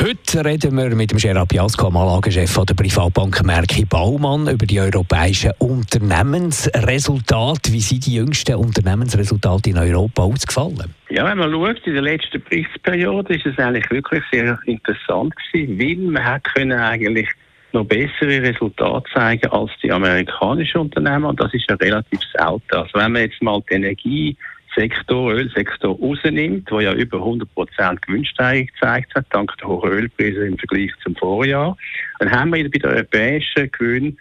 Heute reden wir mit dem Gerard Piasco, Anlagechef der Privatbank Merki Baumann, über die europäischen Unternehmensresultate. Wie sind die jüngsten Unternehmensresultate in Europa ausgefallen? Ja, wenn man schaut, in der letzten Berichtsperiode ist es eigentlich wirklich sehr interessant gewesen, weil man hat können eigentlich noch bessere Resultate zeigen als die amerikanischen Unternehmen und das ist ja relativ selten. Also wenn man jetzt mal die Energie Sektor, Ölsektor rausnimmt, der ja über 100% Gewinnsteigerung gezeigt hat, dank der hohen Ölpreise im Vergleich zum Vorjahr, dann haben wir bei den europäischen Gewinnen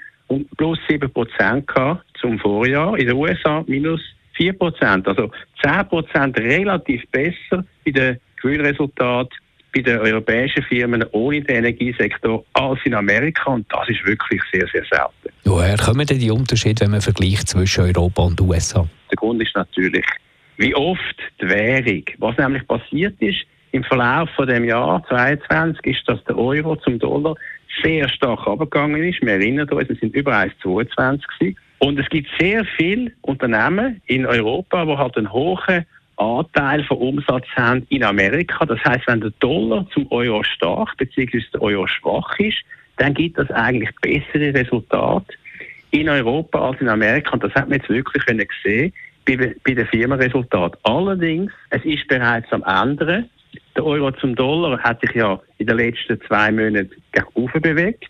plus 7 gehabt zum Vorjahr, in den USA minus 4% also 10% relativ besser bei den Gewinnresultaten bei den europäischen Firmen ohne den Energiesektor als in Amerika und das ist wirklich sehr, sehr selten. Woher kommen denn die Unterschiede, wenn man vergleicht zwischen Europa und USA? Der Grund ist natürlich wie oft die Währung. Was nämlich passiert ist im Verlauf von dem Jahr 2022 ist, dass der Euro zum Dollar sehr stark abgegangen ist. Wir erinnern uns, es sind über 1,22 und es gibt sehr viele Unternehmen in Europa, die halt einen hohen Anteil von Umsatz haben in Amerika. Das heißt, wenn der Dollar zum Euro stark bzw. der Euro schwach ist, dann gibt das eigentlich bessere Resultate in Europa als in Amerika. Und das hat man jetzt wirklich gesehen bei, bei den Firmenresultaten. Allerdings, es ist bereits am Ende. Der Euro zum Dollar hat sich ja in den letzten zwei Monaten gegen bewegt.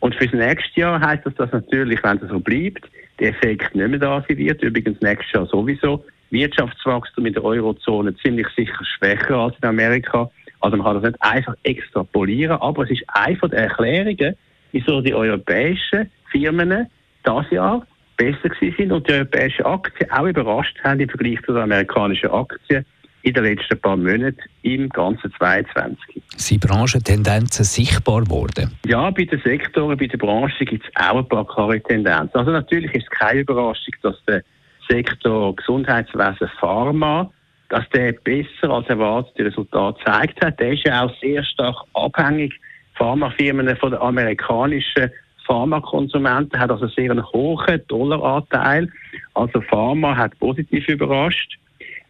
Und fürs nächste Jahr heißt das, dass natürlich, wenn es so bleibt, der Effekt nicht mehr da sein wird. Übrigens nächstes Jahr sowieso. Wirtschaftswachstum in der Eurozone ziemlich sicher schwächer als in Amerika. Also man kann das nicht einfach extrapolieren, aber es ist eine der Erklärungen, wieso die europäischen Firmen das Jahr besser sind und die europäischen Aktien auch überrascht haben im Vergleich zu den amerikanischen Aktien in den letzten paar Monaten im ganzen 2022. Sind Branchentendenzen sichtbar geworden? Ja, bei den Sektoren, bei den Branchen gibt es auch ein paar klare Tendenzen. Also natürlich ist es keine Überraschung, dass der Sektor Gesundheitswesen Pharma, dass der besser als erwartete Resultate gezeigt hat. Der ist ja auch sehr stark abhängig Pharmafirmen von den amerikanischen Pharmakonsumenten hat also sehr einen hohen Dollaranteil. Also Pharma hat positiv überrascht.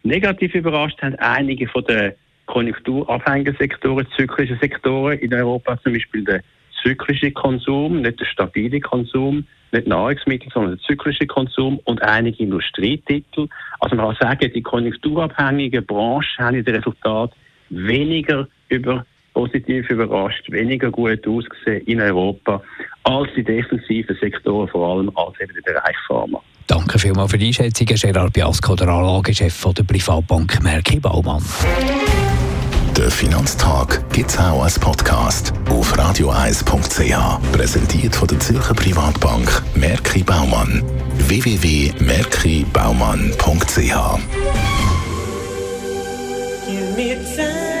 Negativ überrascht haben einige von den konjunkturabhängigen Sektoren, zyklischen Sektoren in Europa, zum Beispiel der zyklische Konsum, nicht der stabile Konsum, nicht Nahrungsmittel, sondern der zyklische Konsum und einige Industrietitel. Also man kann sagen, die konjunkturabhängigen Branchen haben in den Resultat weniger über positiv überrascht, weniger gut ausgesehen in Europa als die defensiven Sektoren, vor allem als eben der Bereich Pharma. Danke vielmals für die Einschätzung, Gerard Biasco, der Anlagechef der Privatbank Merki Baumann. Der Finanztag gibt es auch als Podcast auf radioeis.ch. Präsentiert von der Zürcher Privatbank Merki Baumann. www.merkibaumann.ch